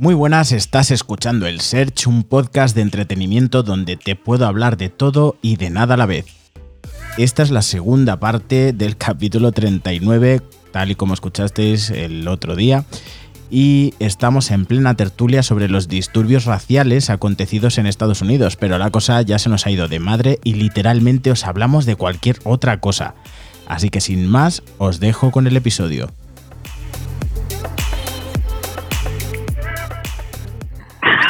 Muy buenas, estás escuchando el Search, un podcast de entretenimiento donde te puedo hablar de todo y de nada a la vez. Esta es la segunda parte del capítulo 39, tal y como escuchasteis el otro día, y estamos en plena tertulia sobre los disturbios raciales acontecidos en Estados Unidos, pero la cosa ya se nos ha ido de madre y literalmente os hablamos de cualquier otra cosa. Así que sin más, os dejo con el episodio.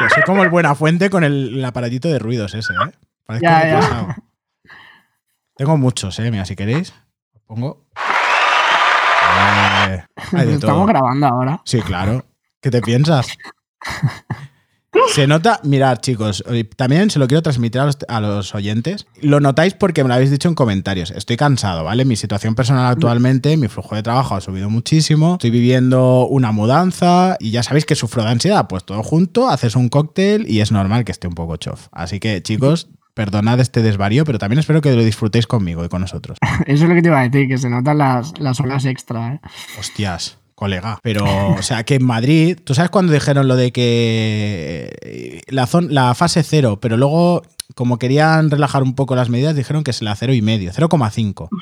Hostia, soy como el Buena Fuente con el, el aparatito de ruidos ese, ¿eh? Parezco Ya, ya. Tengo muchos, ¿eh? Mira, si queréis, os pongo. Eh, hay de Estamos todo. grabando ahora. Sí, claro. ¿Qué te piensas? Se nota, mirad chicos, también se lo quiero transmitir a los, a los oyentes. Lo notáis porque me lo habéis dicho en comentarios. Estoy cansado, ¿vale? Mi situación personal actualmente, mi flujo de trabajo ha subido muchísimo. Estoy viviendo una mudanza y ya sabéis que sufro de ansiedad. Pues todo junto, haces un cóctel y es normal que esté un poco chof. Así que chicos, perdonad este desvarío, pero también espero que lo disfrutéis conmigo y con nosotros. Eso es lo que te iba a decir, que se notan las, las horas extra. ¿eh? Hostias, colega. Pero, o sea, que en Madrid, ¿tú sabes cuando dijeron lo de que eh, la, zon- la fase cero, pero luego, como querían relajar un poco las medidas, dijeron que es la cero y medio, 0,5.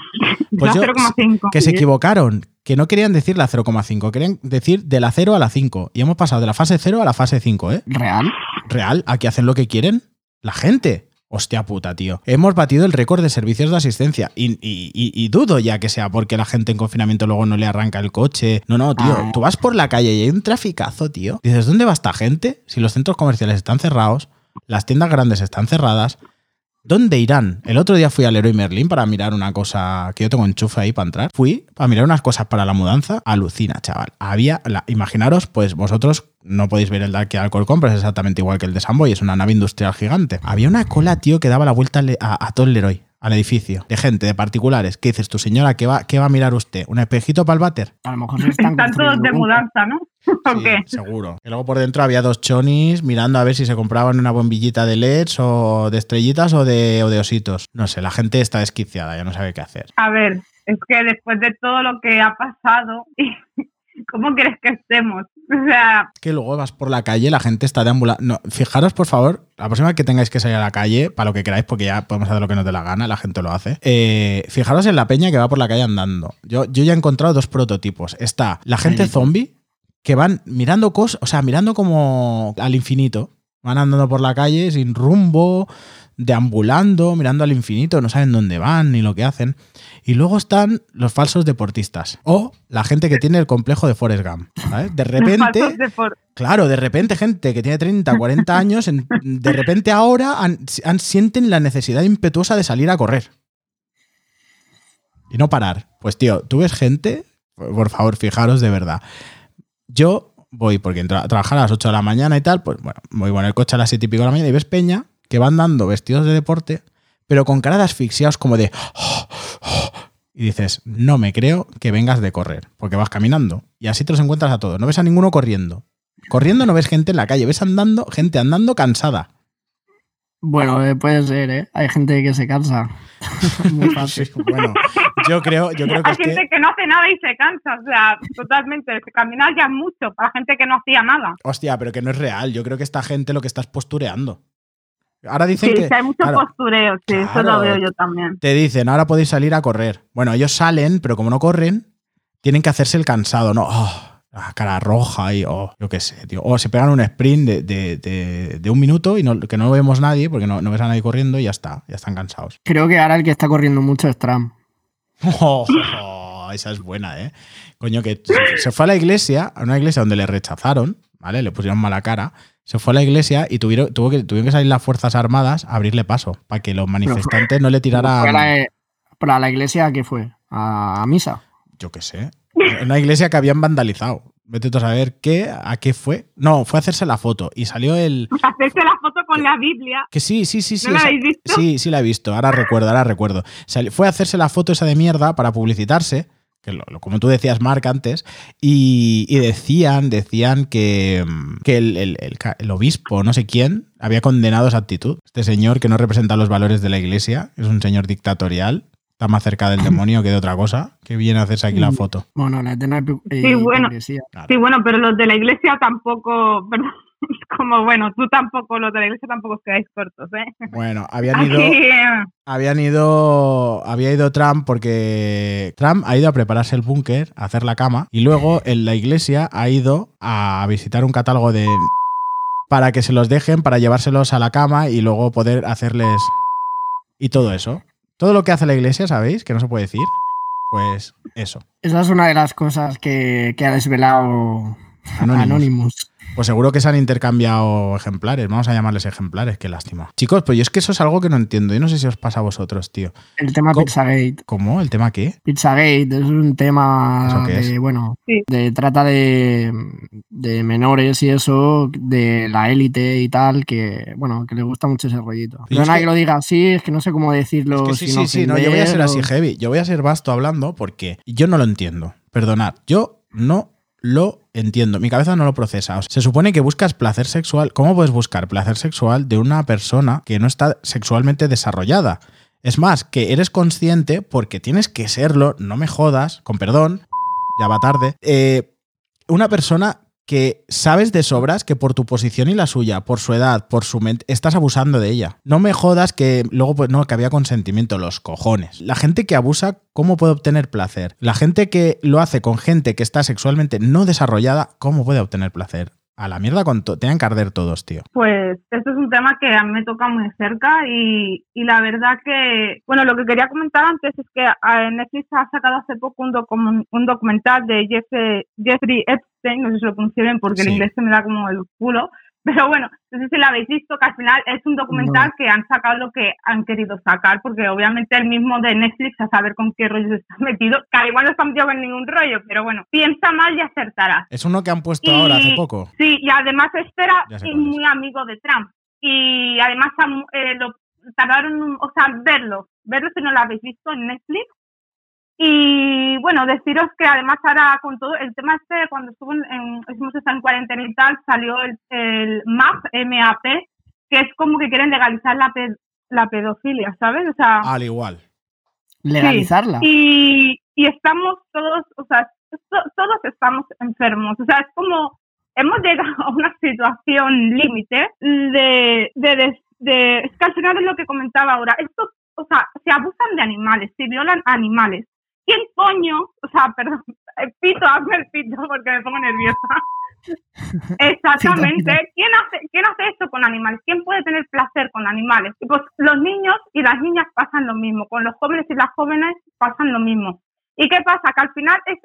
Pues yo- 0,5. Que se equivocaron, que no querían decir la 0,5, querían decir de la 0 a la 5. Y hemos pasado de la fase 0 a la fase 5, ¿eh? ¿Real? Real, aquí hacen lo que quieren la gente. Hostia puta, tío. Hemos batido el récord de servicios de asistencia. Y, y- y- y dudo ya que sea porque la gente en confinamiento luego no le arranca el coche. No, no, tío. Ah. Tú vas por la calle y hay un traficazo, tío. Dices, ¿dónde va esta gente? Si los centros comerciales están cerrados, las tiendas grandes están cerradas. ¿Dónde irán? El otro día fui al Leroy Merlin para mirar una cosa que yo tengo enchufe ahí para entrar. Fui para mirar unas cosas para la mudanza. Alucina, chaval. Había, la- imaginaros, pues vosotros no podéis ver el de aquí al Alcorcón, pero es exactamente igual que el de Samboy, es una nave industrial gigante. Había una cola, tío, que daba la vuelta a, a todo el Leroy, al edificio, de gente, de particulares. ¿Qué dices tu señora? ¿Qué va, qué va a mirar usted? ¿Un espejito para el váter? A lo mejor se están Están todos de mudanza, ¿no? ¿O Sí, qué? seguro. Y luego por dentro había dos chonis mirando a ver si se compraban una bombillita de LEDs o de estrellitas o de, o de ositos. No sé, la gente está desquiciada, ya no sabe qué hacer. A ver, es que después de todo lo que ha pasado, ¿cómo quieres que estemos? O sea, que luego vas por la calle, la gente está deambulando. No, fijaros, por favor, la próxima vez que tengáis que salir a la calle, para lo que queráis, porque ya podemos hacer lo que nos dé la gana, la gente lo hace. eh, fijaros en la peña que va por la calle andando. Yo, yo ya he encontrado dos prototipos. Está la gente zombie, que van mirando cosas, o sea, mirando como al infinito. Van andando por la calle sin rumbo, deambulando, mirando al infinito, no saben dónde van ni lo que hacen. Y luego están los falsos deportistas. O la gente que tiene el complejo de Forrest Gump. ¿sabes? De repente. de Claro, de repente gente que tiene 30, 40 años, en- de repente ahora sienten la necesidad impetuosa de salir a correr. Y no parar. Pues tío, tú ves gente, por favor, fijaros de verdad. Yo voy, porque entro a trabajar a las 8 de la mañana y tal, pues bueno, voy con el coche a las 7 y pico de la mañana y ves peña que van dando vestidos de deporte, pero con cara de asfixiados como de... Y dices, no me creo que vengas de correr, porque vas caminando. Y así te los encuentras a todos. No ves a ninguno corriendo. Corriendo no ves gente en la calle, ves andando, gente andando cansada. Bueno, eh, puede ser, ¿eh? Hay gente que se cansa. Muy fácil. Sí, bueno, yo creo, yo creo que Hay es gente que. que... no hace nada y se cansa, o sea, totalmente. Caminar ya es mucho para gente que no hacía nada. Hostia, pero que no es real. Yo creo que esta gente lo que está es postureando. Ahora dicen Sí, que. sí, hay mucho claro, postureo, sí, eso lo veo yo también. te dicen, ahora podéis salir a correr. Bueno, ellos salen, pero como no corren, tienen que hacerse el cansado, ¿no? Oh, la cara roja y, oh, yo qué sé, tío. O se pegan un sprint de, de- de- de un minuto y no, que no vemos nadie, porque no, no ves a nadie corriendo y ya está, ya están cansados. Creo que ahora el que está corriendo mucho es Trump. Oh, oh, esa es buena, ¿eh? Coño, que se- se fue a la iglesia, a una iglesia donde le rechazaron, ¿vale? Le pusieron mala cara. Se fue a la iglesia y tuvieron, tuvo que, tuvieron que salir las Fuerzas Armadas a abrirle paso para que los manifestantes no le Fue a tiraran. la, para la iglesia, ¿qué fue? ¿A, a misa? Yo qué sé. Una iglesia que habían vandalizado. Vete tú a saber qué, a qué fue. No, fue a hacerse la foto y salió el. Hacerse la foto con la Biblia. Que sí, sí, sí, sí. ¿No la habéis visto? Sí, sí la he visto. Ahora recuerdo, ahora recuerdo. Fue a hacerse la foto esa de mierda para publicitarse, que lo, lo- como tú decías, Mark, antes, y, y decían, decían que, que el, el- el ca- el obispo, no sé quién, había condenado esa actitud. Este señor que no representa los valores de la iglesia, es un señor dictatorial, Está más cerca del demonio que de otra cosa. Que viene a hacerse aquí la Mm. foto. Bueno, la eterna hipo- eh, Sí, bueno. Sí, bueno, pero los de la iglesia tampoco, perdón, es como, bueno, tú tampoco, los de la iglesia tampoco os quedáis cortos, ¿eh? Bueno, habían ido, Aquí, habían ido, había ido Trump porque Trump ha ido a prepararse el búnker, a hacer la cama, y luego en la iglesia ha ido a visitar un catálogo de para que se los dejen, para llevárselos a la cama y luego poder hacerles y todo eso. Todo lo que hace la iglesia, ¿sabéis? Que no se puede decir. Pues eso. Esa es una de las cosas que, que ha desvelado Anonymous. Anonymous. Pues seguro que se han intercambiado ejemplares. Vamos a llamarles ejemplares, qué lástima. Chicos, pues yo es que eso es algo que no entiendo. Yo no sé si os pasa a vosotros, tío. El tema ¿Cómo? Pizzagate. ¿Cómo? ¿El tema qué? Pizzagate es un tema ¿Eso qué de, es? bueno, Sí. de trata de, de menores y eso, de la élite y tal, que, bueno, que le gusta mucho ese rollito. Pero nada que- que lo diga así, es que no sé cómo decirlo. Es que sí, sí, sí, no, yo voy a ser así heavy. Yo voy a ser vasto hablando porque yo no lo entiendo. Perdonad, yo no lo entiendo. Mi cabeza no lo procesa. Se supone que buscas placer sexual. ¿Cómo puedes buscar placer sexual de una persona que no está sexualmente desarrollada? Es más, que eres consciente porque tienes que serlo, no me jodas, con perdón, ya va tarde. eh, una persona que sabes de sobras que por tu posición y la suya, por su edad, por su mente, estás abusando de ella. No me jodas que luego, pues no, que había consentimiento, los cojones. La gente que abusa, ¿cómo puede obtener placer? La gente que lo hace con gente que está sexualmente no desarrollada, ¿cómo puede obtener placer? A la mierda con todo. Tenían que arder todos, tío. Pues esto es un tema que a mí me toca muy cerca y, y la verdad que, bueno, lo que quería comentar antes es que Netflix ha sacado hace poco un, docu- un documental de Jeffrey, Jeffrey Epstein, no sé si lo pronuncio bien porque Sí. el inglés se me da como el culo, pero bueno, no sé si lo habéis visto, que al final es un documental que han sacado lo que han querido sacar, porque obviamente el mismo de Netflix, a saber con qué rollo se está metido, que al igual no está metido en ningún rollo, pero bueno, piensa mal y acertarás. Es uno que han puesto Y- ahora hace poco. Sí, y además este era Ya sé cuál es. muy amigo de Trump. Y además eh, lo tardaron, o sea, verlo, verlo si no lo habéis visto en Netflix. Y bueno, deciros que además ahora con todo el tema este, cuando estuvo en, en, hemos estado en cuarentena y tal, salió el, el MAP, MAP, que es como que quieren legalizar la, pe- la pedofilia, ¿sabes? O sea, Al igual. Legalizarla. y, y estamos todos, o sea, to- todos estamos enfermos. O sea, es como hemos llegado a una situación límite de, de, de, de- Es que al final es lo que comentaba ahora. Esto, o sea, se abusan de animales, se violan animales. ¿Quién coño? O sea, perdón, eh, pito, hazme el pito porque me pongo nerviosa. Exactamente. ¿Quién hace, ¿Quién hace esto con animales? ¿Quién puede tener placer con animales? Y pues los niños y las niñas pasan lo mismo. Con los jóvenes y las jóvenes pasan lo mismo. ¿Y qué pasa? Que al final es,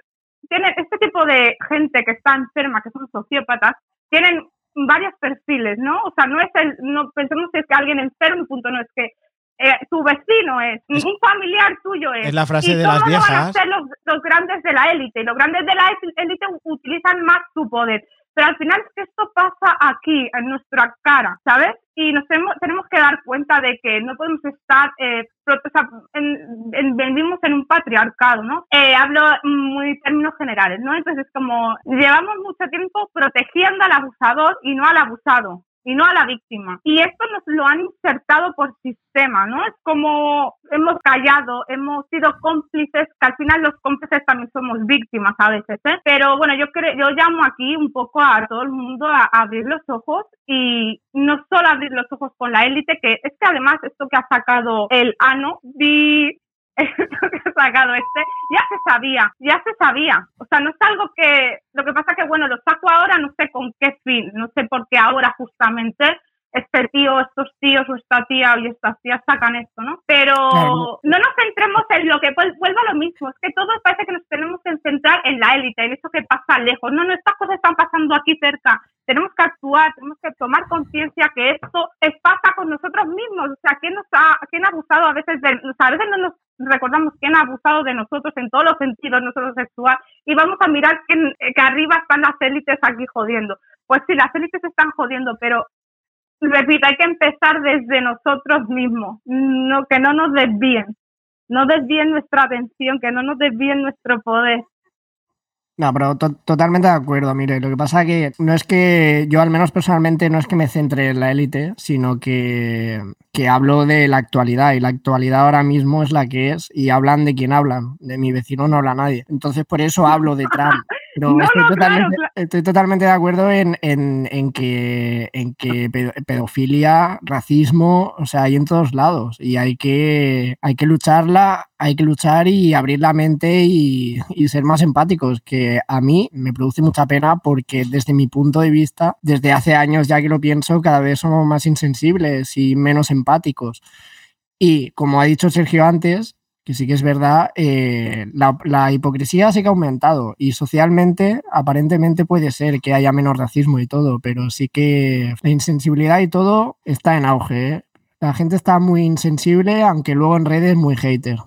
tienen este tipo de gente que está enferma, que son sociópatas, tienen varios perfiles, ¿no? O sea, no es el, no pensemos que es que alguien enfermo, punto, no es que eh, tu vecino es, Es- un familiar tuyo es. Es la frase y de las lo van a viejas. hacer los, los grandes de la élite. Y los grandes de la élite utilizan más su poder. Pero al final es que esto pasa aquí, en nuestra cara, ¿sabes? Y nos tenemos, tenemos que dar cuenta de que no podemos estar, eh, o sea, en- en- vivimos en un patriarcado, ¿no? Eh, hablo muy en términos generales, ¿no? Entonces, como llevamos mucho tiempo protegiendo al abusador y no al abusado y no a la víctima. Y esto nos lo han insertado por sistema, ¿no? Es como hemos callado, hemos sido cómplices, que al final los cómplices también somos víctimas a veces, ¿eh? Pero bueno, yo creo, yo llamo aquí un poco a todo el mundo a, a abrir los ojos y no solo abrir los ojos con la élite, que es que además esto que ha sacado el ANO, esto que ha sacado este, ya se sabía, ya se sabía. O sea, no es algo que, lo que pasa que, bueno, lo saco ahora, no sé con qué fin, no sé por qué ahora justamente este tío, estos tíos o esta tía y estas tías sacan esto, ¿no? Pero Claro. no nos centremos en lo que vuel- vuelva a lo mismo, es que todos parece que nos tenemos que centrar en la élite, en eso que pasa lejos. No, no, estas cosas están pasando aquí cerca. Tenemos que actuar, tenemos que tomar conciencia que esto es, pasa con nosotros mismos. O sea, ¿quién nos ha, quién ha abusado a veces de, o sea, a veces no nos recordamos quién ha abusado de nosotros en todos los sentidos, no solo sexual, y vamos a mirar que, que arriba están las élites aquí jodiendo. Pues sí, las élites están jodiendo, pero repito, hay que empezar desde nosotros mismos, no, que no nos desvíen, no desvíen nuestra atención, que no nos desvíen nuestro poder. No, pero to- totalmente de acuerdo. Mire, lo que pasa que no es que yo, al menos personalmente, no es que me centre en la élite, sino que, que hablo de la actualidad y la actualidad ahora mismo es la que es y hablan de quién hablan. De mi vecino no habla nadie. Entonces, por eso hablo de Trump. Pero No, estoy, no, totalmente, claro, estoy totalmente de acuerdo en, en- en que, en que pedo- pedofilia, racismo, o sea, hay en todos lados y hay que, hay que lucharla, hay que luchar y abrir la mente y, y ser más empáticos, que a mí me produce mucha pena porque desde mi punto de vista, desde hace años ya que lo pienso, cada vez somos más insensibles y menos empáticos. Y como ha dicho Sergio antes, que sí que es verdad, eh, la, la hipocresía sí que ha aumentado y socialmente aparentemente puede ser que haya menos racismo y todo, pero sí que la insensibilidad y todo está en auge. ¿eh? La gente está muy insensible, aunque luego en redes muy hater.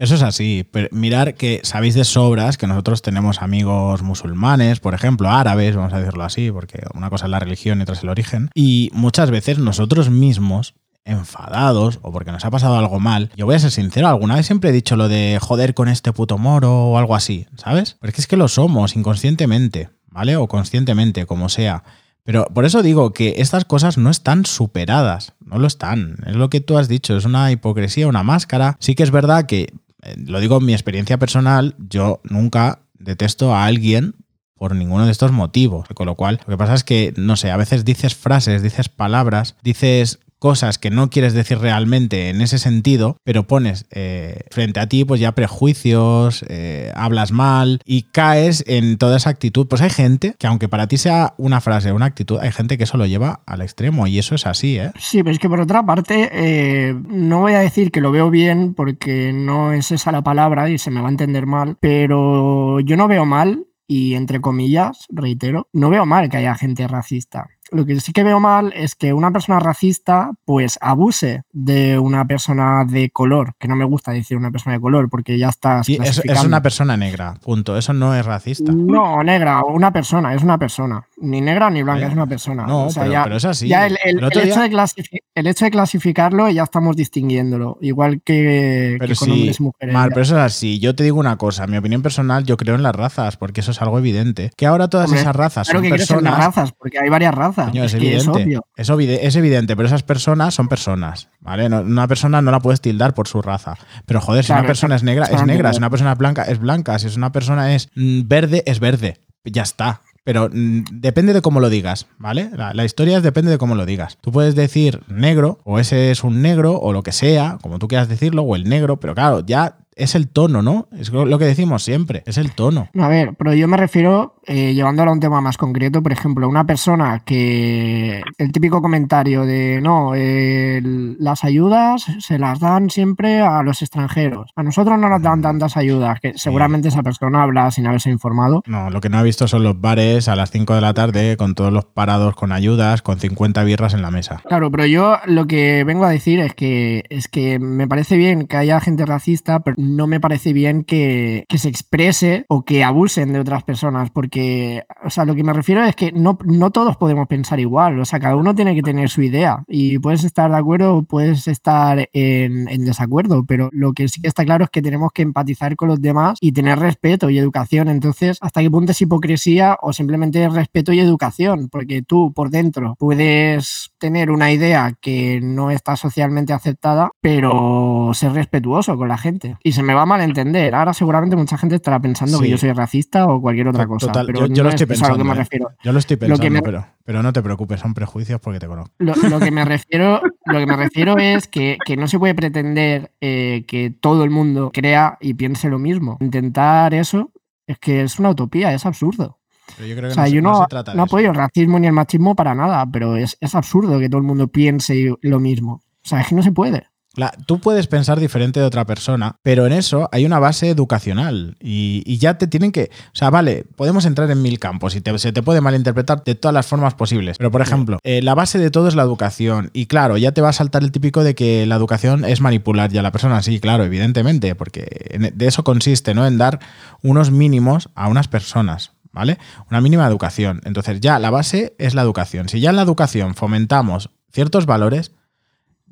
Eso es así. Mirar que sabéis de sobras que nosotros tenemos amigos musulmanes, por ejemplo, árabes, vamos a decirlo así, porque una cosa es la religión y otra es el origen. Y muchas veces nosotros mismos, enfadados o porque nos ha pasado algo mal, yo voy a ser sincero, alguna vez siempre he dicho lo de joder con este puto moro o algo así, ¿sabes? Porque es que lo somos inconscientemente, ¿vale? O conscientemente, como sea. Pero por eso digo que estas cosas no están superadas, no lo están. Es lo que tú has dicho, es una hipocresía, una máscara. Sí que es verdad que, eh, lo digo en mi experiencia personal, yo nunca detesto a alguien por ninguno de estos motivos. Con lo cual, lo que pasa es que, no sé, a veces dices frases, dices palabras, dices cosas que no quieres decir realmente en ese sentido, pero pones eh, frente a ti pues ya prejuicios, eh, hablas mal y caes en toda esa actitud. Pues hay gente que aunque para ti sea una frase, una actitud, hay gente que eso lo lleva al extremo y eso es así, ¿eh? Sí, pero es que por otra parte, eh, no voy a decir que lo veo bien porque no es esa la palabra y se me va a entender mal, pero yo no veo mal, y entre comillas, reitero, no veo mal que haya gente racista. Lo que sí que veo mal es que una persona racista pues abuse de una persona de color, que no me gusta decir una persona de color porque ya está Sí, es, es una persona negra, punto. Eso no es racista. No, negra, una persona, es una persona. Ni negra ni blanca, Eh, es una persona. No, O sea, pero, ya- pero es así. ya el, el- El otro el hecho día- de clasifi- el hecho de clasificarlo ya estamos distinguiéndolo, igual que, Pero que con sí, hombres y mujeres. Ya. pero eso es así. Yo te digo una cosa, mi opinión personal, yo creo en las razas, porque eso es algo evidente. Que ahora todas Hombre, esas razas Claro son que personas. las razas, porque hay varias razas. Coño, es, es, que es evidente. obvio. Es, obvide- es evidente, pero esas personas son personas, ¿vale? No- una persona no la puedes tildar por su raza. Pero joder, si una persona es negra, es negra. Si una persona es blanca, es blanca. Si es una persona es mm, verde, es verde. Ya está. Pero mm, depende de cómo lo digas, ¿vale? La, la historia depende de cómo lo digas. Tú puedes decir negro, o ese es un negro, o lo que sea, como tú quieras decirlo, o el negro, pero claro, ya es el tono, ¿no? Es lo que decimos siempre, es el tono. A ver, pero yo me refiero, eh, llevándolo a un tema más concreto, por ejemplo, una persona que el típico comentario de no, el- las ayudas se las dan siempre a los extranjeros. A nosotros no nos dan tantas ayudas, que seguramente esa persona habla sin haberse informado. No, lo que no ha visto son los bares a las 5 de la tarde con todos los parados con ayudas, con 50 birras en la mesa. Claro, pero yo lo que vengo a decir es que es que me parece bien que haya gente racista, pero no me parece bien que, se exprese o que abusen de otras personas, porque, o sea, lo que me refiero es que no, no todos podemos pensar igual, o sea, cada uno tiene que tener su idea y puedes estar de acuerdo o puedes estar en, desacuerdo, pero lo que sí que está claro es que tenemos que empatizar con los demás y tener respeto y educación, entonces, ¿hasta qué punto es hipocresía o simplemente respeto y educación? Porque tú por dentro puedes tener una idea que no está socialmente aceptada, pero ser respetuoso con la gente. Se me va a malentender. Ahora seguramente mucha gente estará pensando Sí. que yo soy racista o cualquier otra cosa. Total, pero yo, yo no lo estoy es a lo pensando. que me ¿eh? refiero. Yo lo estoy Lo pensando, me- pero, pero no te preocupes, son prejuicios porque te conozco. Lo, lo que me refiero, lo que me refiero es que, que no se puede pretender eh, que todo el mundo crea y piense lo mismo. Intentar eso es que es una utopía, es absurdo. Pero yo creo que O sea, no, yo no no, se trata de no eso. apoyo el racismo ni el machismo para nada, pero es, es absurdo que todo el mundo piense lo mismo. O sea, es que no se puede. La- tú puedes pensar diferente de otra persona, pero en eso hay una base educacional y, y ya te tienen que... O sea, vale, podemos entrar en mil campos y te- se te puede malinterpretar de todas las formas posibles. Pero, por ejemplo, eh, la base de todo es la educación. Y claro, ya te va a saltar el típico de que la educación es manipular ya a la persona. Sí, claro, evidentemente, porque de eso consiste, ¿no? En dar unos mínimos a unas personas. ¿Vale? Una mínima educación. Entonces, ya la base es la educación. Si ya en la educación fomentamos ciertos valores,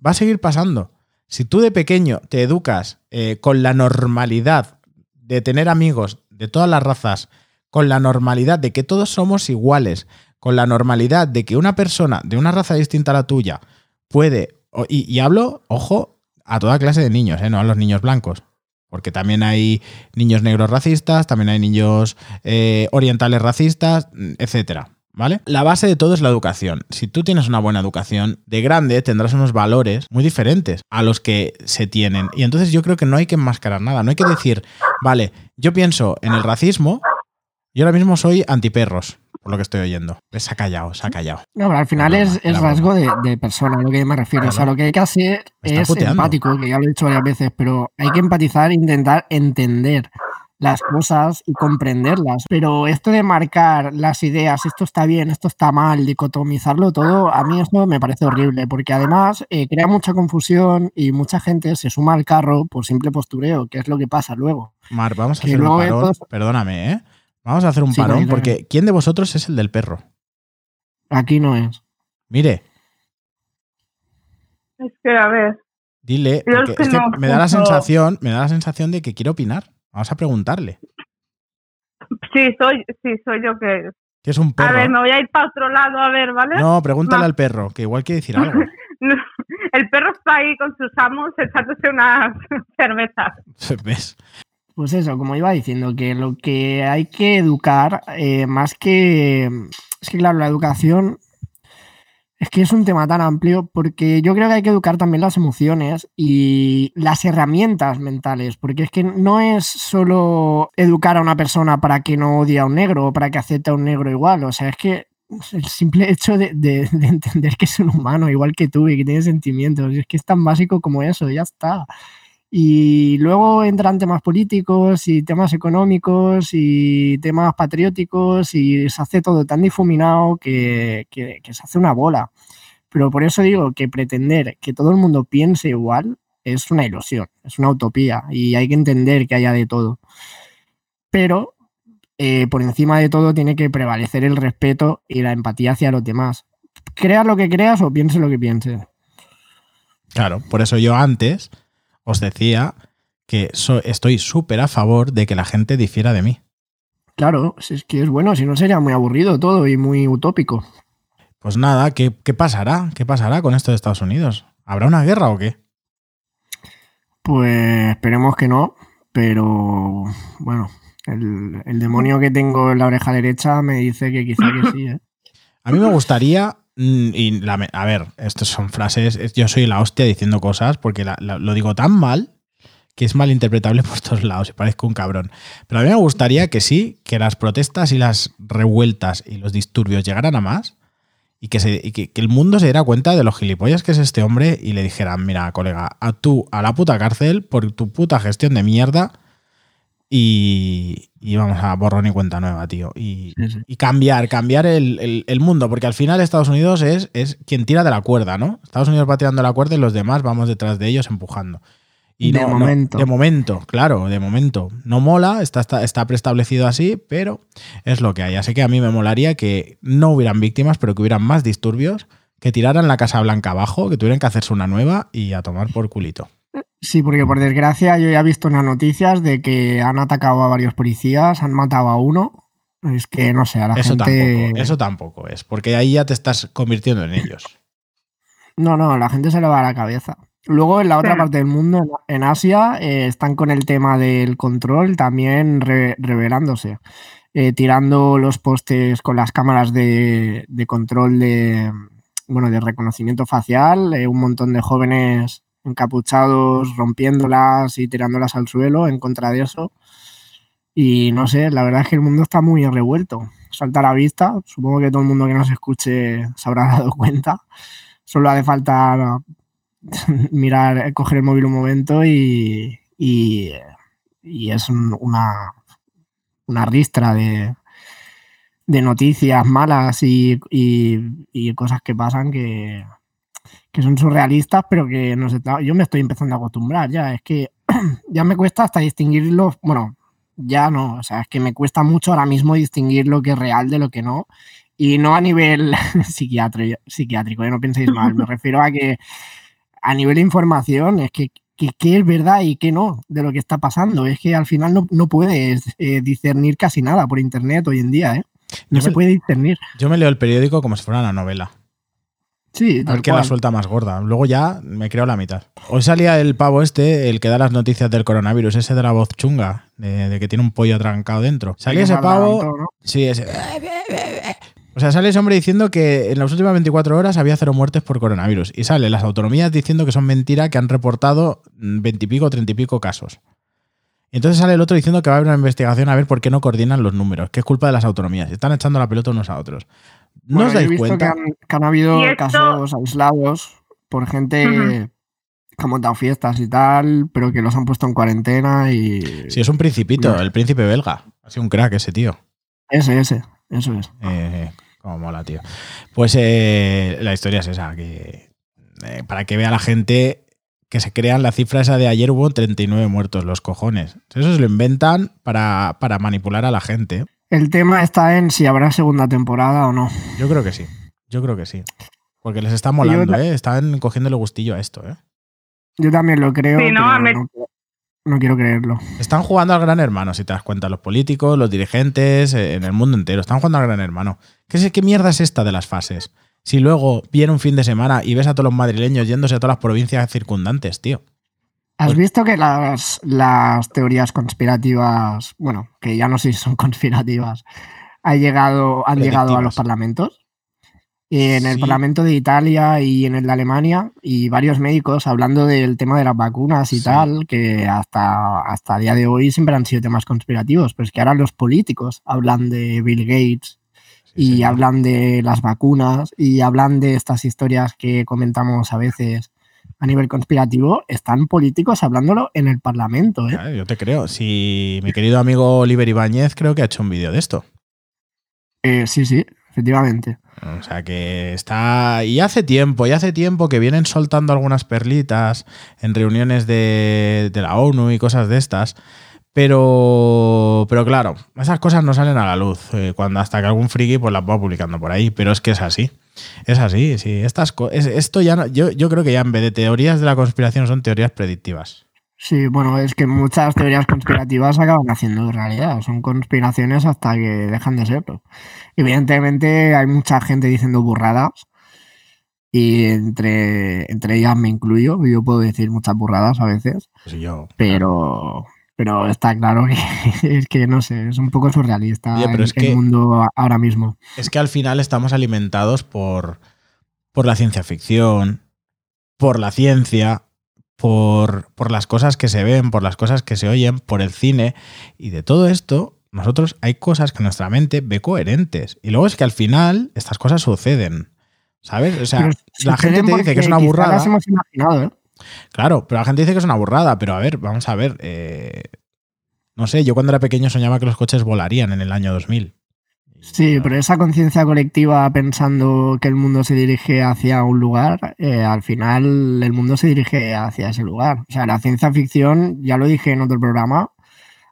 va a seguir pasando. Si tú de pequeño te educas eh, con la normalidad de tener amigos de todas las razas, con la normalidad de que todos somos iguales, con la normalidad de que una persona de una raza distinta a la tuya puede, y, y hablo, ojo, a toda clase de niños, ¿eh? no a los niños blancos, porque también hay niños negros racistas, también hay niños eh, orientales racistas, mm, etcétera. ¿Vale? La base de todo es la educación. Si tú tienes una buena educación, de grande tendrás unos valores muy diferentes a los que se tienen. Y entonces yo creo que no hay que enmascarar nada. No hay que decir, vale, yo pienso en el racismo, yo ahora mismo soy antiperros, por lo que estoy oyendo. Pues Se ha callado, se ha callado. No, pero al final La es, broma, es la rasgo de, de persona, a lo que me refiero. O sea, lo que hay que hacer es puteando. empático, que ya lo he dicho varias veces, pero hay que empatizar e intentar entender las cosas y comprenderlas. Pero esto de marcar las ideas, esto está bien, esto está mal, dicotomizarlo todo, a mí esto me parece horrible, porque además eh, crea mucha confusión y mucha gente se suma al carro por simple postureo, que es lo que pasa luego. Mar, vamos a Que hacer un parón. Perdóname, ¿eh? Vamos a hacer un Sí, parón porque ¿quién de vosotros es el del perro? Aquí no es. Mire, Es que, a ver, dile, es que es que no me da la sensación, me da la sensación de que quiere opinar. Vamos a preguntarle. sí, soy, sí, soy yo que... Que es un A perro. ver, me voy a ir para otro lado, a ver, ¿vale? No, pregúntale Ma- al perro, que igual quiere decir algo. El perro está ahí con sus amos echándose unas cervezas. ¿Ves? Pues eso, como iba diciendo, que lo que hay que educar, eh, más que... Es que claro, la educación es que es un tema tan amplio porque yo creo que hay que educar también las emociones y las herramientas mentales, porque es que no es solo educar a una persona para que no odie a un negro o para que acepte a un negro igual, o sea, es que el simple hecho de, de- de entender que es un humano igual que tú y que tiene sentimientos, es que es tan básico como eso, ya está. Y luego entran temas políticos y temas económicos y temas patrióticos y se hace todo tan difuminado que, que- que se hace una bola. Pero por eso digo que pretender que todo el mundo piense igual es una ilusión, es una utopía y hay que entender que haya de todo. Pero eh, por encima de todo tiene que prevalecer el respeto y la empatía hacia los demás. Creas lo que creas o piense lo que pienses. Claro, por eso yo antes os decía que so- estoy súper a favor de que la gente difiera de mí. Claro, si es que es bueno, si no sería muy aburrido todo y muy utópico. Pues nada, ¿qué, qué pasará? ¿Qué pasará con esto de Estados Unidos? ¿Habrá una guerra o qué? Pues esperemos que no, pero bueno, el, el demonio que tengo en la oreja derecha me dice que quizá que sí. ¿eh? A mí me gustaría, y la- a ver, estas son frases, es- yo soy la hostia diciendo cosas porque lo digo tan mal que es malinterpretable por todos lados y parezco un cabrón. Pero a mí me gustaría que sí, que las protestas y las revueltas y los disturbios llegaran a más y que, se, que el mundo se diera cuenta de los gilipollas que es este hombre y le dijeran, mira, colega, a tú a la puta cárcel por tu puta gestión de mierda y, y vamos a borrón y cuenta nueva, tío. Y, Sí, sí. y cambiar, cambiar el, el- el mundo, porque al final Estados Unidos es, es quien tira de la cuerda, ¿no? Estados Unidos va tirando la cuerda y los demás vamos detrás de ellos empujando. Y De no- no- momento. de momento, claro, de momento. No mola, está, está, está preestablecido así, pero es lo que hay. Así que a mí me molaría que no hubieran víctimas, pero que hubieran más disturbios, que tiraran la Casa Blanca abajo, que tuvieran que hacerse una nueva y a tomar por culito. Sí, porque por desgracia yo ya he visto en las noticias de que han atacado a varios policías, han matado a uno. Es que no sé, a la Eso gente. tampoco, eso tampoco es, porque ahí ya te estás convirtiendo en ellos. No, no, la gente se le va a la cabeza. Luego en la otra Sí. parte del mundo, en en Asia, eh, están con el tema del control también re- revelándose, eh, tirando los postes con las cámaras de, de control de, bueno, de reconocimiento facial, eh, un montón de jóvenes encapuchados rompiéndolas y tirándolas al suelo en contra de eso. Y no sé, la verdad es que el mundo está muy revuelto. Salta a la vista, supongo que todo el mundo que nos escuche se habrá dado cuenta. Solo hace falta mirar, coger el móvil un momento y, y, es un- una, una ristra de, de noticias malas y- y cosas que pasan que, que son surrealistas, pero que no sé, yo me estoy empezando a acostumbrar ya. Es que ya me cuesta hasta distinguirlos, bueno, ya no, o sea, es que me cuesta mucho ahora mismo distinguir lo que es real de lo que no. Y no a nivel psiquiátrico, psiquiátrico, eh, no penséis mal, me refiero a que a nivel de información es que qué es verdad y qué no de lo que está pasando. Es que al final no, no puedes eh, discernir casi nada por internet hoy en día, ¿eh? No Yo se me- puede discernir. Yo me leo el periódico como si fuera una novela. Sí, A ver tal qué la suelta más gorda. Luego ya me creo la mitad. Hoy salía el pavo este, el que da las noticias del coronavirus, ese de la voz chunga, de, de que tiene un pollo atrancado dentro. Salía Que ese se pavo. Sí, ese. O sea, sale ese hombre diciendo que en las últimas 24 horas había cero muertes por coronavirus. Y sale las autonomías diciendo que son mentira, que han reportado mm, 20 y pico, 30 y pico casos. Y entonces sale el otro diciendo que va a haber una investigación a ver por qué no coordinan los números, que es culpa de las autonomías. Están echando la pelota unos a otros. ¿No Bueno, os yo he dais visto cuenta? Que han, que han habido esto- casos aislados por gente que ha montado fiestas y tal, pero que los han puesto en cuarentena y. Sí, es un principito, No. el príncipe belga. Ha sido un crack ese tío. Ese, ese, eso es. Eh, como mola, tío. Pues eh, la historia es esa, que eh, para que vea la gente que se crean la cifra esa de ayer hubo 39 muertos, los cojones. Eso se lo inventan para, para manipular a la gente. El tema está en si habrá segunda temporada o no. Yo creo que sí. Yo creo que sí. Porque les está molando, ¿eh? Están cogiéndole gustillo a esto, ¿eh? Yo también lo creo. Sí, no, pero mí- no, no quiero creerlo. Están jugando al gran hermano, si te das cuenta, los políticos, los dirigentes, eh, en el mundo entero. Están jugando al gran hermano. ¿Qué, es, ¿Qué mierda es esta de las fases? Si luego viene un fin de semana y ves a todos los madrileños yéndose a todas las provincias circundantes, tío. ¿Has visto que las, las teorías conspirativas, bueno, que ya no sé si son conspirativas, ha llegado, han llegado a los parlamentos? En el Sí. Parlamento de Italia y en el de Alemania, y varios médicos hablando del tema de las vacunas y Sí. tal, que hasta, hasta el día de hoy siempre han sido temas conspirativos, pero es que ahora los políticos hablan de Bill Gates Sí, y señor. hablan de las vacunas y hablan de estas historias que comentamos a veces a nivel conspirativo, están políticos hablándolo en el Parlamento. ¿eh? Claro, yo te creo. Si mi querido amigo Oliver Ibáñez creo que ha hecho un vídeo de esto. Eh, sí, sí, efectivamente. O sea que está. Y hace tiempo, y hace tiempo que vienen soltando algunas perlitas en reuniones de, de la ONU y cosas de estas. Pero. Pero claro, esas cosas no salen a la luz. eh, cuando hasta que algún friki pues las va publicando por ahí. Pero es que es así. Es así, sí. Estas es- esto ya no- yo, yo creo que ya en vez de teorías de la conspiración son teorías predictivas. Sí, bueno, es que muchas teorías conspirativas acaban haciendo realidad. Son conspiraciones hasta que dejan de serlo. Evidentemente hay mucha gente diciendo burradas y entre, entre ellas me incluyo. Yo puedo decir muchas burradas a veces, yo. pero, pero está claro que es que no sé, es un poco surrealista Oye, pero el, es que- el mundo ahora mismo. Es que al final estamos alimentados por, por la ciencia ficción, por la ciencia, por, por las cosas que se ven, por las cosas que se oyen, por el cine. Y de todo esto, nosotros hay cosas que nuestra mente ve coherentes. Y luego es que al final estas cosas suceden. ¿Sabes? O sea, Pero la gente te dice que es una burrada. Las hemos imaginado, ¿eh? Claro, pero la gente dice que es una burrada. Pero a ver, vamos a ver. eh, no sé, yo cuando era pequeño soñaba que los coches volarían en el año 2000. Sí, pero esa conciencia colectiva pensando que el mundo se dirige hacia un lugar, eh, al final el mundo se dirige hacia ese lugar. O sea, la ciencia ficción, ya lo dije en otro programa,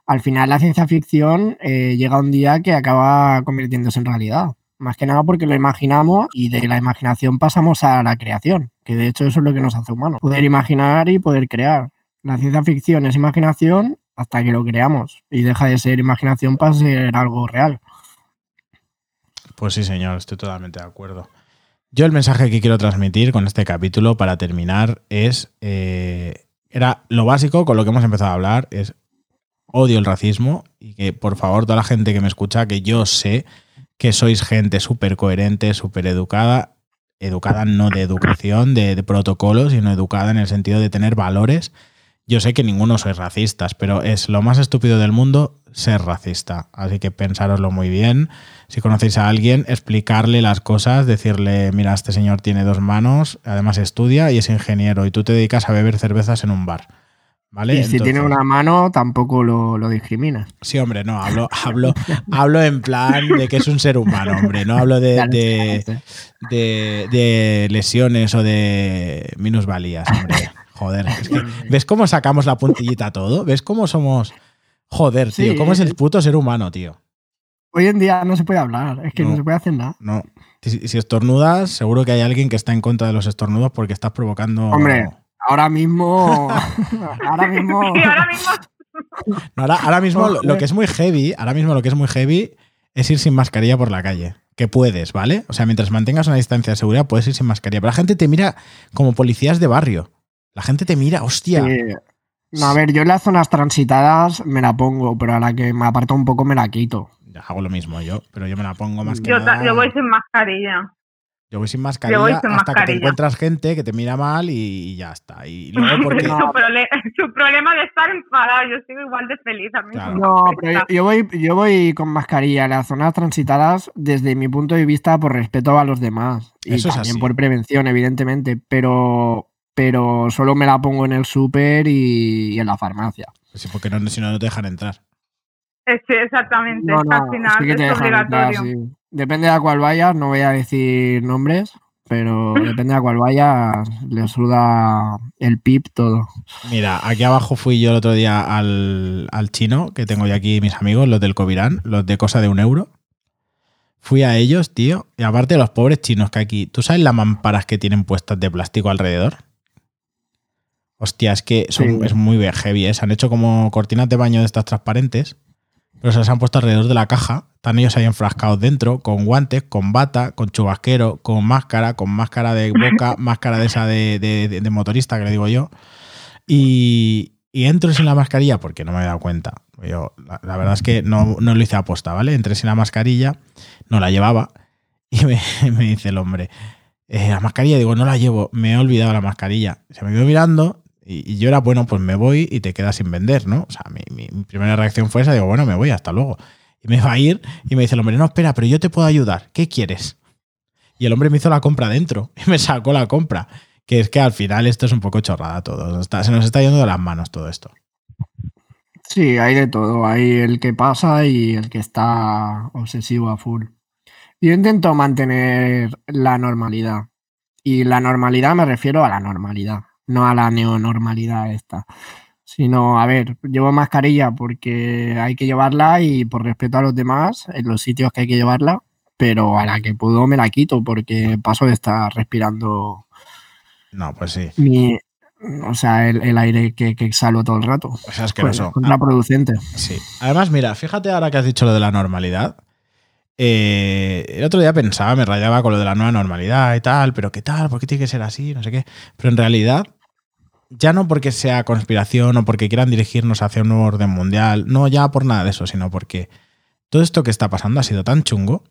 al final la ciencia ficción eh, llega un día que acaba convirtiéndose en realidad. Más que nada porque lo imaginamos y de la imaginación pasamos a la creación, que de hecho eso es lo que nos hace humanos. Poder imaginar y poder crear. La ciencia ficción es imaginación hasta que lo creamos y deja de ser imaginación para ser algo real. Pues sí, señor, estoy totalmente de acuerdo. Yo el mensaje que quiero transmitir con este capítulo para terminar es, eh, era lo básico con lo que hemos empezado a hablar, es odio el racismo y que por favor toda la gente que me escucha, que yo sé que sois gente súper coherente, súper educada, educada no de educación, de, de protocolo, sino educada en el sentido de tener valores. Yo sé que ninguno sois racistas, pero es lo más estúpido del mundo ser racista. Así que pensároslo muy bien. Si conocéis a alguien, explicarle las cosas, decirle, mira, este señor tiene dos manos, además estudia y es ingeniero, y tú te dedicas a beber cervezas en un bar. ¿Vale? Y si tiene una mano, tampoco lo, lo discrimina. Sí, hombre, no, hablo, hablo, hablo en plan de que es un ser humano, hombre, no hablo de, de, de- de lesiones o de minusvalías, hombre. Joder, es que, ¿ves cómo sacamos la puntillita a todo? ¿Ves cómo somos... Joder, tío, Sí. ¿cómo es el puto ser humano, tío? Hoy en día no se puede hablar, es que no, No. se puede hacer nada. No. Si, si estornudas, seguro que hay alguien que está en contra de los estornudos porque estás provocando... Hombre, ahora mismo. ahora mismo. Y ahora mismo No, ahora, ahora mismo lo, lo que es muy heavy, ahora mismo lo que es muy heavy es ir sin mascarilla por la calle. Que puedes, ¿vale? O sea, mientras mantengas una distancia de seguridad, puedes ir sin mascarilla. Pero la gente te mira como policías de barrio. La gente te mira, hostia. Sí. No, a ver, yo en las zonas transitadas me la pongo, pero a la que me aparto un poco me la quito. Hago lo mismo yo, pero yo me la pongo más que yo, nada. ta- yo voy sin mascarilla. Yo voy sin mascarilla Yo voy sin hasta que te mascarilla. encuentras gente que te mira mal y, y ya está. Y luego porque. su, prole- su problema de estar enfadado, yo sigo igual de feliz a mí. Claro. No, pero yo, voy, yo voy con mascarilla las zonas transitadas desde mi punto de vista por respeto a los demás. Y Eso es también así. por prevención, evidentemente. Pero, pero solo me la pongo en el súper y, y en la farmacia. Sí, porque no, si no, no te dejan entrar. Sí, exactamente. No, al final sí que te es dejan entrar, obligatorio. sí. Depende de a cuál vayas, no voy a decir nombres, pero depende de a cuál vayas, le suda el pip todo. Mira, aquí abajo fui yo el otro día al, al chino, que tengo yo aquí mis amigos, los del Covirán, los de cosa de un euro. Fui a ellos, tío, y aparte de los pobres chinos que aquí, ¿tú sabes las mamparas que tienen puestas de plástico alrededor? Hostia, es que son- Sí. es muy heavy, ¿eh? Se han hecho como cortinas de baño de estas transparentes, pero se las han puesto alrededor de la caja. Están ellos ahí enfrascados dentro, con guantes, con bata, con chubasquero, con máscara, con máscara de boca, máscara de esa de, de- de- de motorista, que le digo yo. Y, y entro sin la mascarilla porque no me he dado cuenta. Yo, la, la verdad es que no, no lo hice aposta, ¿vale? Entré sin la mascarilla, no la llevaba, y me, me dice el hombre, "Eh, la mascarilla, digo, no la llevo, me he olvidado la mascarilla. Se me quedó mirando y, yo era, bueno, pues me voy y te quedas sin vender, ¿no? O sea, mi, primera reacción fue esa, digo, bueno, me voy, hasta luego. Y me va a ir y me dice el hombre, no, espera, pero yo te puedo ayudar, ¿qué quieres? Y el hombre me hizo la compra dentro y me sacó la compra. Que es que al final esto es un poco chorrada todo. Se nos está yendo de las manos todo esto. Sí, hay de todo. Hay el que pasa y el que está obsesivo a full. Yo intento mantener la normalidad. Y la normalidad me refiero a la normalidad, no a la neonormalidad esta. Sino, a ver, llevo mascarilla porque hay que llevarla y por respeto a los demás en los sitios que hay que llevarla, pero a la que puedo me la quito porque paso de estar respirando No, pues sí. mi, o sea, el, el aire que, que exhalo todo el rato. O sea, Pues, asqueroso. contraproducente. Sí. Además, mira, fíjate ahora que has dicho lo de la normalidad. Eh, el otro día pensaba, me rayaba con lo de la nueva normalidad y tal, pero ¿qué tal? ¿Por qué tiene que ser así? No sé qué. Pero en realidad, ya no porque sea conspiración o porque quieran dirigirnos hacia un nuevo orden mundial, no ya por nada de eso, sino porque todo esto que está pasando ha sido tan chungo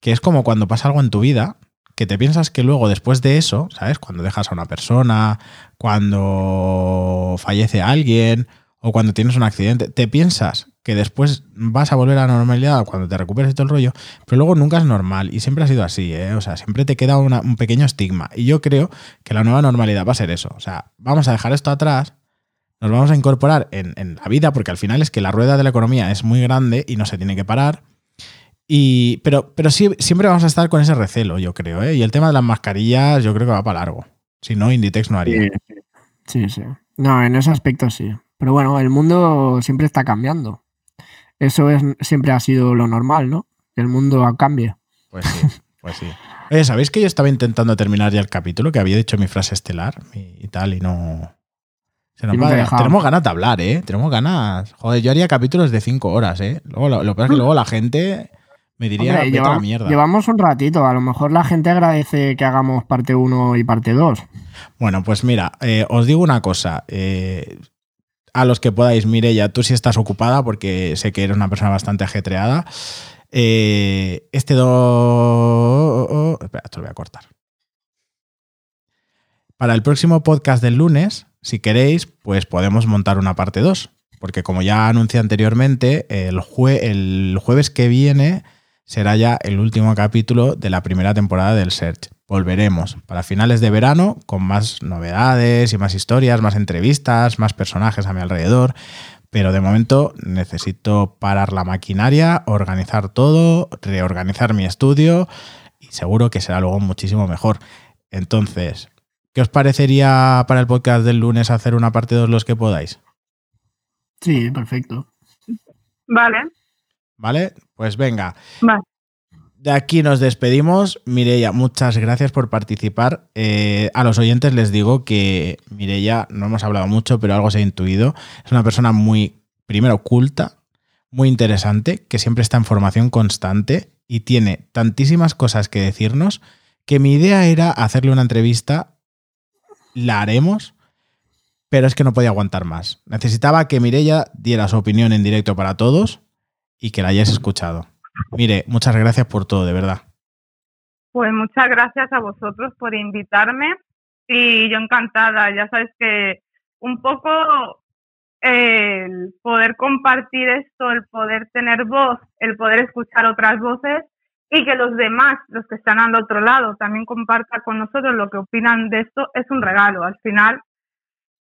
que es como cuando pasa algo en tu vida que te piensas que luego después de eso, ¿sabes? Cuando dejas a una persona, cuando fallece alguien o cuando tienes un accidente, te piensas que después vas a volver a la normalidad cuando te recuperes todo el rollo, pero luego nunca es normal y siempre ha sido así, ¿eh? O sea, siempre te queda un pequeño estigma. Y yo creo que la nueva normalidad va a ser eso. O sea, vamos a dejar esto atrás, nos vamos a incorporar en, la vida, porque al final es que la rueda de la economía es muy grande y no se tiene que parar. Y, pero pero sí, siempre vamos a estar con ese recelo, yo creo, ¿eh? Y el tema de las mascarillas, yo creo que va para largo. Si no, Inditex no haría. Sí, sí. No, en ese aspecto sí. Pero bueno, el mundo siempre está cambiando. Eso es, siempre ha sido lo normal, ¿no? El mundo cambie. Pues sí, pues sí. Oye, ¿sabéis que yo estaba intentando terminar ya el capítulo? Que había dicho mi frase estelar y, tal, y no. Se nos va tenemos ganas de hablar, ¿eh? Tenemos ganas. Joder, yo haría capítulos de cinco horas, ¿eh? Luego, lo, lo peor es que luego la gente me diría, Hombre, la lleva- mierda. llevamos un ratito. A lo mejor la gente agradece que hagamos parte 1 y parte 2. Bueno, pues mira, eh, os digo una cosa. eh, a los que podáis, Mireya, tú sí estás ocupada porque sé que eres una persona bastante ajetreada. Eh, este do... Espera, esto lo voy a cortar. Para el próximo podcast del lunes, si queréis, pues podemos montar una parte 2. Porque como ya anuncié anteriormente, el, jue- el jueves que viene será ya el último capítulo de la primera temporada del Search. Volveremos para finales de verano con más novedades y más historias, más entrevistas, más personajes a mi alrededor. Pero de momento necesito parar la maquinaria, organizar todo, reorganizar mi estudio y seguro que será luego muchísimo mejor. Entonces, ¿qué os parecería para el podcast del lunes hacer una parte 2 los que podáis? Sí, perfecto. Vale. ¿Vale? Pues venga. Vale. De aquí nos despedimos. Mireya, muchas gracias por participar. Eh, a los oyentes les digo que Mireya, no hemos hablado mucho, pero algo se ha intuido. Es una persona muy, primero, culta, muy interesante, que siempre está en formación constante y tiene tantísimas cosas que decirnos que mi idea era hacerle una entrevista. La haremos, pero es que no podía aguantar más. Necesitaba que Mireya diera su opinión en directo para todos y que la hayáis escuchado. Mire, muchas gracias por todo, de verdad. Pues muchas gracias a vosotros por invitarme y yo encantada. Ya sabes que un poco el poder compartir esto, el poder tener voz, el poder escuchar otras voces y que los demás, los que están al otro lado, también compartan con nosotros lo que opinan de esto, es un regalo. Al final,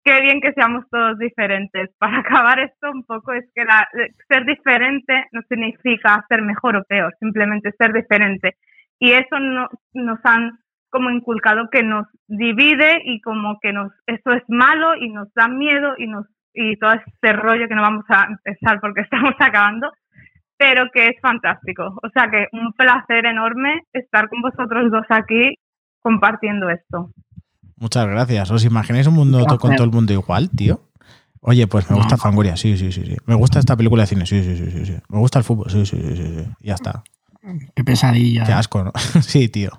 qué bien que seamos todos diferentes. Para acabar esto un poco es que la, ser diferente no significa ser mejor o peor, simplemente ser diferente. Y eso no, nos han como inculcado que nos divide y como que nos eso es malo y nos da miedo y nos y todo este rollo que no vamos a empezar porque estamos acabando, pero que es fantástico. O sea que un placer enorme estar con vosotros dos aquí compartiendo esto. Muchas gracias. ¿Os imagináis un mundo con todo el mundo igual, tío? Oye, pues me gusta Fangoria, sí, sí, sí, sí. Me gusta esta película de cine, sí, sí, sí, sí. Me gusta el fútbol, sí, sí, sí, sí. Ya está. Qué pesadilla. Qué asco, ¿no? sí, tío.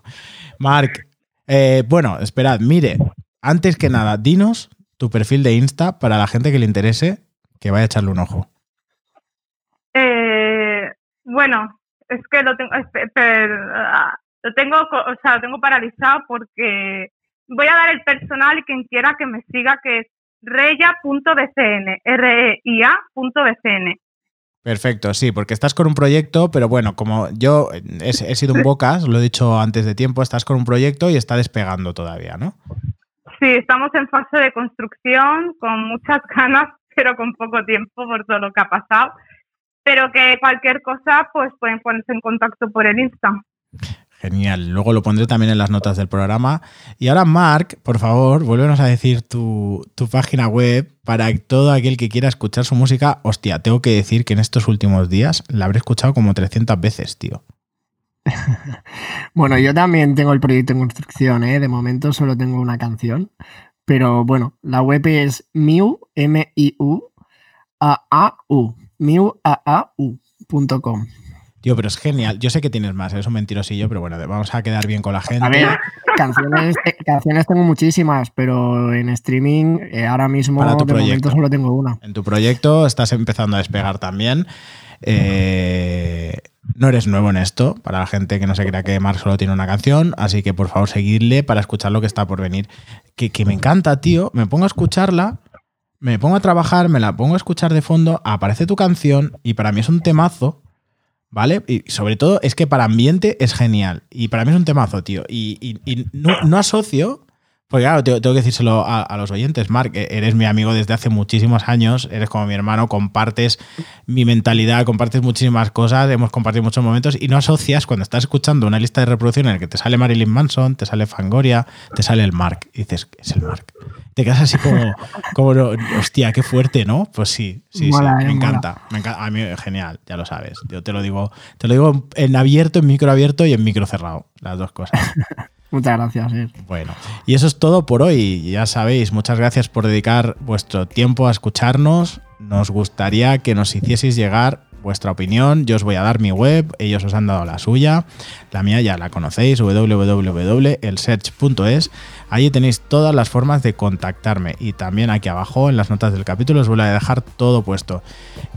Mark, eh, bueno, esperad, mire, antes que nada, dinos tu perfil de Insta para la gente que le interese que vaya a echarle un ojo. Eh, bueno, es que lo tengo, ah, lo tengo, o sea, lo tengo paralizado porque voy a dar el personal y quien quiera que me siga, que es reya.bcn, R-E-I-A.bcn. Perfecto, sí, porque estás con un proyecto, pero bueno, como yo he, he sido un bocas, lo he dicho antes de tiempo, estás con un proyecto y está despegando todavía, ¿no? Sí, estamos en fase de construcción, con muchas ganas, pero con poco tiempo por todo lo que ha pasado. Pero que cualquier cosa, pues pueden ponerse en contacto por el Insta. Genial. Luego lo pondré también en las notas del programa. Y ahora, Mark, por favor, vuélvenos a decir tu, página web para todo aquel que quiera escuchar su música. Hostia, tengo que decir que en estos últimos días la habré escuchado como 300 veces, tío. bueno, yo también tengo el proyecto en construcción, ¿eh? De momento solo tengo una canción. Pero bueno, la web es miu, M-I-U, A-A-U, miuaau.com. Tío, pero es genial. Yo sé que tienes más, es un mentirosillo, pero bueno, vamos a quedar bien con la gente. A ver, canciones, canciones tengo muchísimas, pero en streaming eh, ahora mismo Para tu de momento solo tengo una. En tu proyecto estás empezando a despegar también. Eh, no eres nuevo en esto, para la gente que no se crea que Mark solo tiene una canción, así que por favor seguidle para escuchar lo que está por venir. Que, que me encanta, tío. Me pongo a escucharla, me pongo a trabajar, me la pongo a escuchar de fondo, aparece tu canción y para mí es un temazo ¿Vale? Y sobre todo es que para ambiente es genial. Y para mí es un temazo, tío. Y, no, asocio, porque claro, tengo, que decírselo a, los oyentes, Mark, eres mi amigo desde hace muchísimos años, eres como mi hermano, compartes mi mentalidad, compartes muchísimas cosas, hemos compartido muchos momentos y no asocias cuando estás escuchando una lista de reproducción en la que te sale Marilyn Manson, te sale Fangoria, te sale el Mark. Y dices, es el Mark te quedas así como, como, hostia, qué fuerte, ¿no? Pues sí, sí, sí, me, encanta, me encanta. A mí genial, ya lo sabes. Yo te lo digo, te lo digo en abierto, en micro abierto y en micro cerrado, las dos cosas. Muchas gracias. Bueno, y eso es todo por hoy. Ya sabéis, muchas gracias por dedicar vuestro tiempo a escucharnos. Nos gustaría que nos hicieseis llegar vuestra opinión. Yo os voy a dar mi web, ellos os han dado la suya. La mía ya la conocéis, www.elsearch.es. Allí tenéis todas las formas de contactarme y también aquí abajo en las notas del capítulo os voy a dejar todo puesto.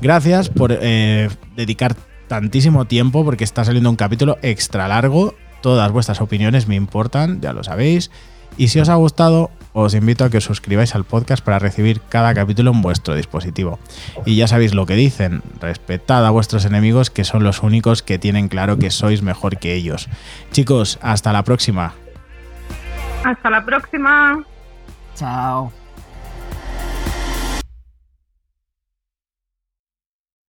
Gracias por eh, dedicar tantísimo tiempo porque está saliendo un capítulo extra largo. Todas vuestras opiniones me importan, ya lo sabéis. Y si os ha gustado, os invito a que os suscribáis al podcast para recibir cada capítulo en vuestro dispositivo. Y ya sabéis lo que dicen, respetad a vuestros enemigos que son los únicos que tienen claro que sois mejor que ellos. Chicos, hasta la próxima. Hasta la próxima. Chao.